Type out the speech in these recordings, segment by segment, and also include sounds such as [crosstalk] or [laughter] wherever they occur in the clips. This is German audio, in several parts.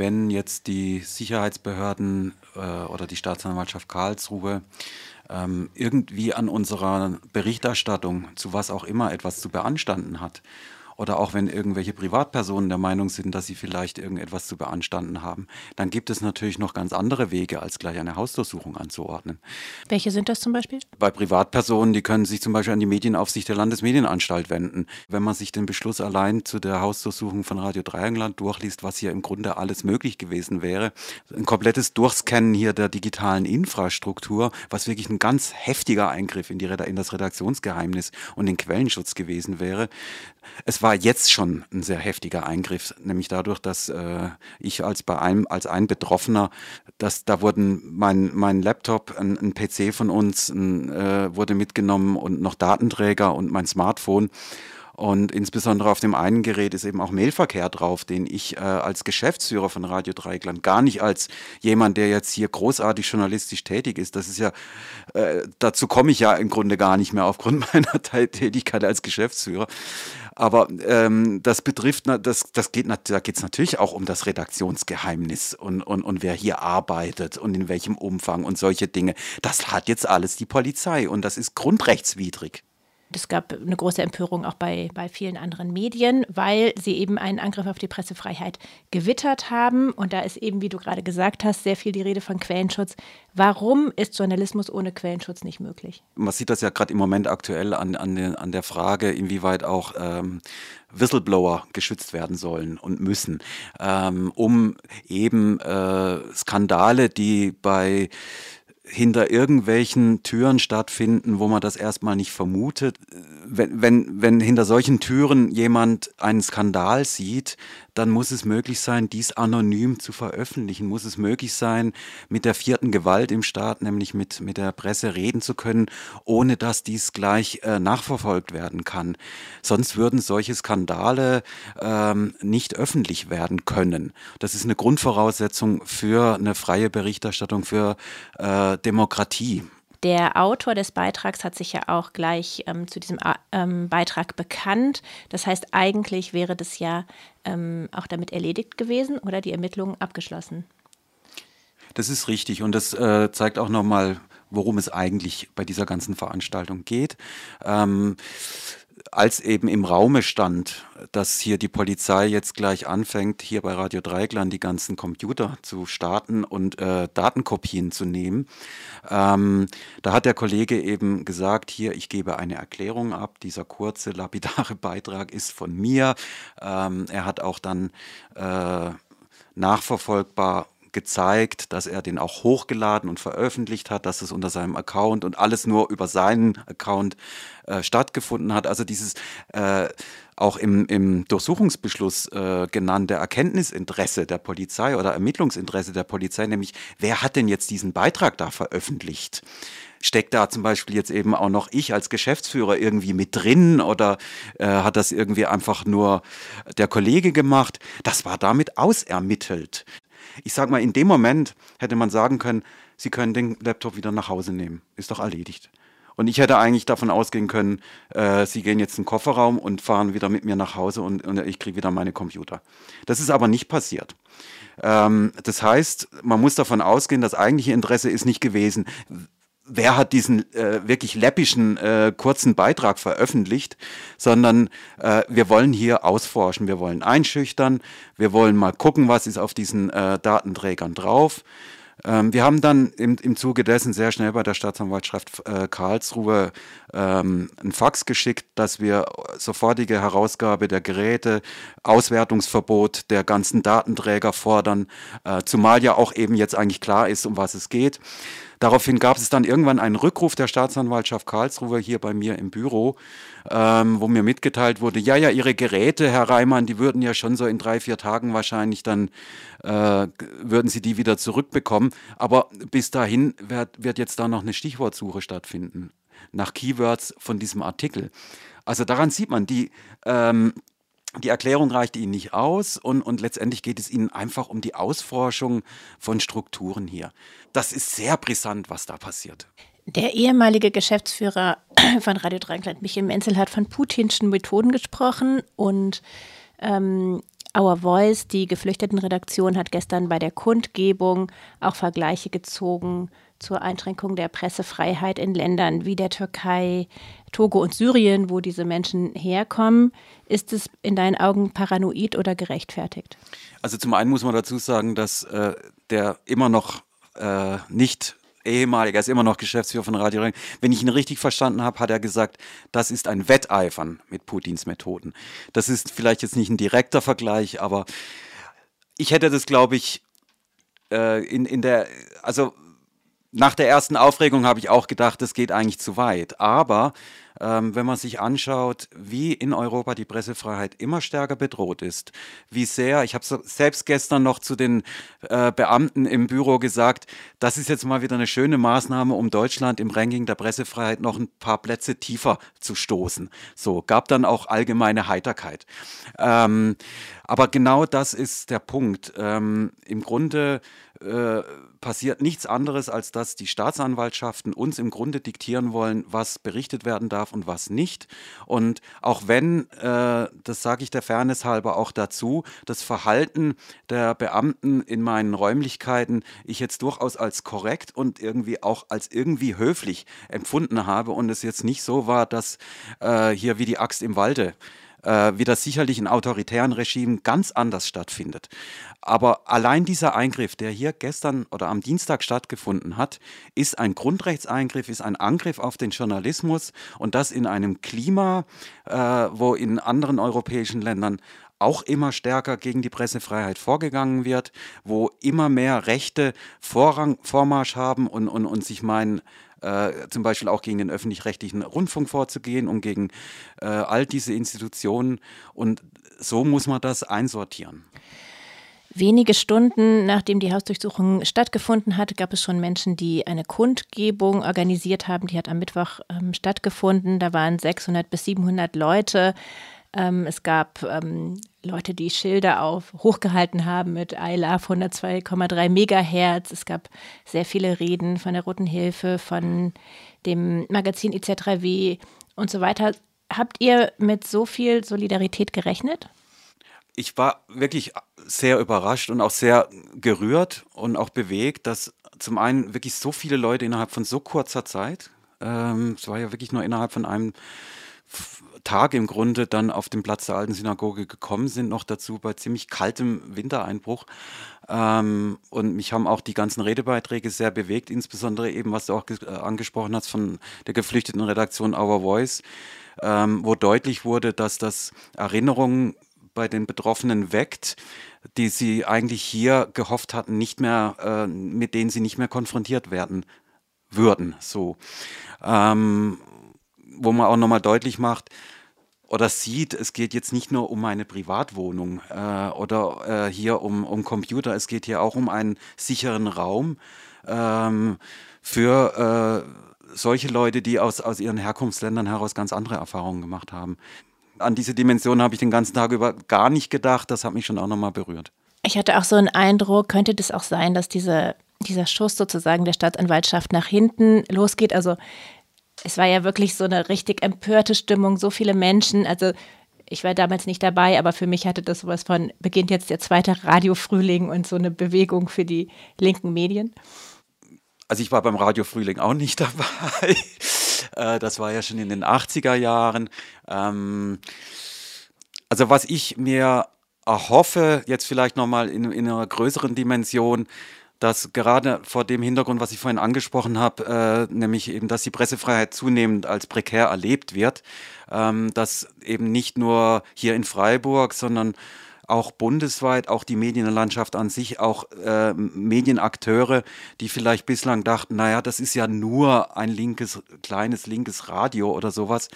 wenn jetzt die Sicherheitsbehörden äh, oder die Staatsanwaltschaft Karlsruhe ähm, irgendwie an unserer Berichterstattung zu was auch immer etwas zu beanstanden hat oder auch wenn irgendwelche Privatpersonen der Meinung sind, dass sie vielleicht irgendetwas zu beanstanden haben, dann gibt es natürlich noch ganz andere Wege, als gleich eine Hausdurchsuchung anzuordnen. Welche sind das zum Beispiel? Bei Privatpersonen, die können sich zum Beispiel an die Medienaufsicht der Landesmedienanstalt wenden. Wenn man sich den Beschluss allein zu der Hausdurchsuchung von Radio Dreieckland durchliest, was hier im Grunde alles möglich gewesen wäre, ein komplettes Durchscannen hier der digitalen Infrastruktur, was wirklich ein ganz heftiger Eingriff in, die, in das Redaktionsgeheimnis und den Quellenschutz gewesen wäre. Es war jetzt schon ein sehr heftiger Eingriff, nämlich dadurch, dass äh, ich als bei einem, als ein Betroffener, dass da wurden mein, mein Laptop, ein, ein PC von uns ein, äh, wurde mitgenommen und noch Datenträger und mein Smartphone. Und insbesondere auf dem einen Gerät ist eben auch Mailverkehr drauf, den ich äh, als Geschäftsführer von Radio Dreieckland gar nicht als jemand, der jetzt hier großartig journalistisch tätig ist. Das ist ja, äh, dazu komme ich ja im Grunde gar nicht mehr aufgrund [laughs] meiner Tätigkeit als Geschäftsführer. Aber ähm, das betrifft, das, das geht, da geht es natürlich auch um das Redaktionsgeheimnis und, und, und wer hier arbeitet und in welchem Umfang und solche Dinge. Das hat jetzt alles die Polizei und das ist grundrechtswidrig. Es gab eine große Empörung auch bei, bei vielen anderen Medien, weil sie eben einen Angriff auf die Pressefreiheit gewittert haben. Und da ist eben, wie du gerade gesagt hast, sehr viel die Rede von Quellenschutz. Warum ist Journalismus ohne Quellenschutz nicht möglich? Man sieht das ja gerade im Moment aktuell an, an, den, an der Frage, inwieweit auch ähm, Whistleblower geschützt werden sollen und müssen, ähm, um eben äh, Skandale, die bei hinter irgendwelchen Türen stattfinden, wo man das erstmal nicht vermutet. Wenn, wenn, wenn hinter solchen Türen jemand einen Skandal sieht, dann muss es möglich sein, dies anonym zu veröffentlichen, muss es möglich sein, mit der vierten Gewalt im Staat, nämlich mit, mit der Presse reden zu können, ohne dass dies gleich äh, nachverfolgt werden kann. Sonst würden solche Skandale ähm, nicht öffentlich werden können. Das ist eine Grundvoraussetzung für eine freie Berichterstattung, für äh, Demokratie. Der Autor des Beitrags hat sich ja auch gleich ähm, zu diesem äh, ähm, Beitrag bekannt. Das heißt, eigentlich wäre das ja ähm, auch damit erledigt gewesen oder die Ermittlungen abgeschlossen. Das ist richtig und das äh, zeigt auch nochmal, worum es eigentlich bei dieser ganzen Veranstaltung geht. Ähm, als eben im Raume stand, dass hier die Polizei jetzt gleich anfängt, hier bei Radio Dreigland die ganzen Computer zu starten und äh, Datenkopien zu nehmen, ähm, da hat der Kollege eben gesagt, hier, ich gebe eine Erklärung ab, dieser kurze, lapidare [laughs] Beitrag ist von mir. Ähm, er hat auch dann äh, nachverfolgbar gezeigt, dass er den auch hochgeladen und veröffentlicht hat, dass es unter seinem Account und alles nur über seinen Account äh, stattgefunden hat. Also dieses äh, auch im, im Durchsuchungsbeschluss äh, genannte Erkenntnisinteresse der Polizei oder Ermittlungsinteresse der Polizei, nämlich wer hat denn jetzt diesen Beitrag da veröffentlicht? steckt da zum Beispiel jetzt eben auch noch ich als Geschäftsführer irgendwie mit drin oder äh, hat das irgendwie einfach nur der Kollege gemacht? Das war damit ausermittelt. Ich sage mal, in dem Moment hätte man sagen können, Sie können den Laptop wieder nach Hause nehmen. Ist doch erledigt. Und ich hätte eigentlich davon ausgehen können, äh, Sie gehen jetzt in den Kofferraum und fahren wieder mit mir nach Hause und, und ich kriege wieder meine Computer. Das ist aber nicht passiert. Ähm, das heißt, man muss davon ausgehen, das eigentliche Interesse ist nicht gewesen, wer hat diesen äh, wirklich läppischen äh, kurzen Beitrag veröffentlicht, sondern äh, wir wollen hier ausforschen, wir wollen einschüchtern, wir wollen mal gucken, was ist auf diesen äh, Datenträgern drauf. Ähm, wir haben dann im, im Zuge dessen sehr schnell bei der Staatsanwaltschaft äh, Karlsruhe ähm, ein Fax geschickt, dass wir sofortige Herausgabe der Geräte, Auswertungsverbot der ganzen Datenträger fordern, äh, zumal ja auch eben jetzt eigentlich klar ist, um was es geht. Daraufhin gab es dann irgendwann einen Rückruf der Staatsanwaltschaft Karlsruhe hier bei mir im Büro, ähm, wo mir mitgeteilt wurde, ja, ja, Ihre Geräte, Herr Reimann, die würden ja schon so in drei, vier Tagen wahrscheinlich dann, äh, würden Sie die wieder zurückbekommen. Aber bis dahin wird, wird jetzt da noch eine Stichwortsuche stattfinden nach Keywords von diesem Artikel. Also daran sieht man, die, ähm, die Erklärung reicht Ihnen nicht aus und, und letztendlich geht es Ihnen einfach um die Ausforschung von Strukturen hier. Das ist sehr brisant, was da passiert. Der ehemalige Geschäftsführer [clears throat] von Radio Dreieckland, Michael Menzel, hat von putinschen Methoden gesprochen und ähm, Our Voice, die Geflüchtetenredaktion, hat gestern bei der Kundgebung auch Vergleiche gezogen zur Einschränkung der Pressefreiheit in Ländern wie der Türkei, Togo und Syrien, wo diese Menschen herkommen. Ist es in deinen Augen paranoid oder gerechtfertigt? Also zum einen muss man dazu sagen, dass äh, der immer noch äh, nicht ehemaliger, er ist immer noch Geschäftsführer von Radio Ring. Wenn ich ihn richtig verstanden habe, hat er gesagt, das ist ein Wetteifern mit Putins Methoden. Das ist vielleicht jetzt nicht ein direkter Vergleich, aber ich hätte das, glaube ich, äh, in, in der, also nach der ersten Aufregung habe ich auch gedacht, das geht eigentlich zu weit. Aber ähm, wenn man sich anschaut, wie in Europa die Pressefreiheit immer stärker bedroht ist, wie sehr, ich habe selbst gestern noch zu den äh, Beamten im Büro gesagt, das ist jetzt mal wieder eine schöne Maßnahme, um Deutschland im Ranking der Pressefreiheit noch ein paar Plätze tiefer zu stoßen. So, gab dann auch allgemeine Heiterkeit. Ähm, aber genau das ist der Punkt. Ähm, Im Grunde äh, passiert nichts anderes, als dass die Staatsanwaltschaften uns im Grunde diktieren wollen, was berichtet werden darf und was nicht. Und auch wenn, äh, das sage ich der Fairness halber auch dazu, das Verhalten der Beamten in meinen Räumlichkeiten ich jetzt durchaus als korrekt und irgendwie auch als irgendwie höflich empfunden habe und es jetzt nicht so war, dass äh, hier wie die Axt im Walde äh, wie das sicherlich in autoritären Regimen ganz anders stattfindet. Aber allein dieser Eingriff, der hier gestern oder am Dienstag stattgefunden hat, ist ein Grundrechtseingriff, ist ein Angriff auf den Journalismus und das in einem Klima, äh, wo in anderen europäischen Ländern auch immer stärker gegen die Pressefreiheit vorgegangen wird, wo immer mehr Rechte Vorrang, Vormarsch haben und, und, und sich meinen, äh, zum Beispiel auch gegen den öffentlich-rechtlichen Rundfunk vorzugehen und gegen äh, all diese Institutionen. Und so muss man das einsortieren. Wenige Stunden nachdem die Hausdurchsuchung stattgefunden hat, gab es schon Menschen, die eine Kundgebung organisiert haben. Die hat am Mittwoch ähm, stattgefunden. Da waren 600 bis 700 Leute. Ähm, es gab ähm, Leute, die Schilder auf hochgehalten haben mit I love 102,3 Megahertz. Es gab sehr viele Reden von der Roten Hilfe, von dem Magazin IZ3W und so weiter. Habt ihr mit so viel Solidarität gerechnet? Ich war wirklich sehr überrascht und auch sehr gerührt und auch bewegt, dass zum einen wirklich so viele Leute innerhalb von so kurzer Zeit, ähm, es war ja wirklich nur innerhalb von einem Tag im Grunde dann auf den Platz der alten Synagoge gekommen sind, noch dazu bei ziemlich kaltem Wintereinbruch. Ähm, und mich haben auch die ganzen Redebeiträge sehr bewegt, insbesondere eben, was du auch äh, angesprochen hast von der geflüchteten Redaktion Our Voice, ähm, wo deutlich wurde, dass das Erinnerungen bei den Betroffenen weckt, die sie eigentlich hier gehofft hatten, nicht mehr, äh, mit denen sie nicht mehr konfrontiert werden würden. So. Ähm, wo man auch nochmal deutlich macht oder sieht, es geht jetzt nicht nur um eine Privatwohnung äh, oder äh, hier um, um Computer, es geht hier auch um einen sicheren Raum ähm, für äh, solche Leute, die aus, aus ihren Herkunftsländern heraus ganz andere Erfahrungen gemacht haben. An diese Dimension habe ich den ganzen Tag über gar nicht gedacht. Das hat mich schon auch nochmal berührt. Ich hatte auch so einen Eindruck, könnte das auch sein, dass diese, dieser Schuss sozusagen der Staatsanwaltschaft nach hinten losgeht? Also es war ja wirklich so eine richtig empörte Stimmung, so viele Menschen. Also ich war damals nicht dabei, aber für mich hatte das sowas von, beginnt jetzt der zweite Radiofrühling und so eine Bewegung für die linken Medien. Also ich war beim Radiofrühling auch nicht [laughs] dabei. Äh, das war ja schon in den 80er Jahren. Ähm, also was ich mir erhoffe, jetzt vielleicht nochmal in, in einer größeren Dimension, dass gerade vor dem Hintergrund, was ich vorhin angesprochen habe, äh, nämlich eben, dass die Pressefreiheit zunehmend als prekär erlebt wird, ähm, dass eben nicht nur hier in Freiburg, sondern auch bundesweit, auch die Medienlandschaft an sich, auch äh, Medienakteure, die vielleicht bislang dachten, naja, das ist ja nur ein linkes, kleines linkes Radio oder sowas,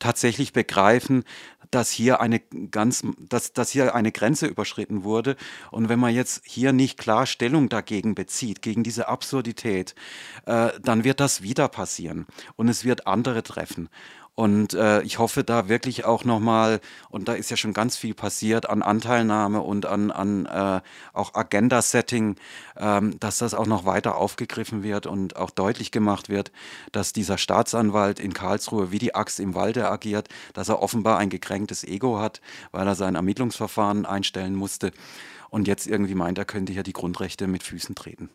tatsächlich begreifen, dass hier eine ganz, dass, dass hier eine Grenze überschritten wurde. Und wenn man jetzt hier nicht klar Stellung dagegen bezieht, gegen diese Absurdität, äh, dann wird das wieder passieren und es wird andere treffen. Und äh, ich hoffe da wirklich auch nochmal, und da ist ja schon ganz viel passiert an Anteilnahme und an, an äh, auch Agenda-Setting, ähm, dass das auch noch weiter aufgegriffen wird und auch deutlich gemacht wird, dass dieser Staatsanwalt in Karlsruhe wie die Axt im Walde agiert, dass er offenbar ein gekränktes Ego hat, weil er sein Ermittlungsverfahren einstellen musste und jetzt irgendwie meint, er könnte hier die Grundrechte mit Füßen treten.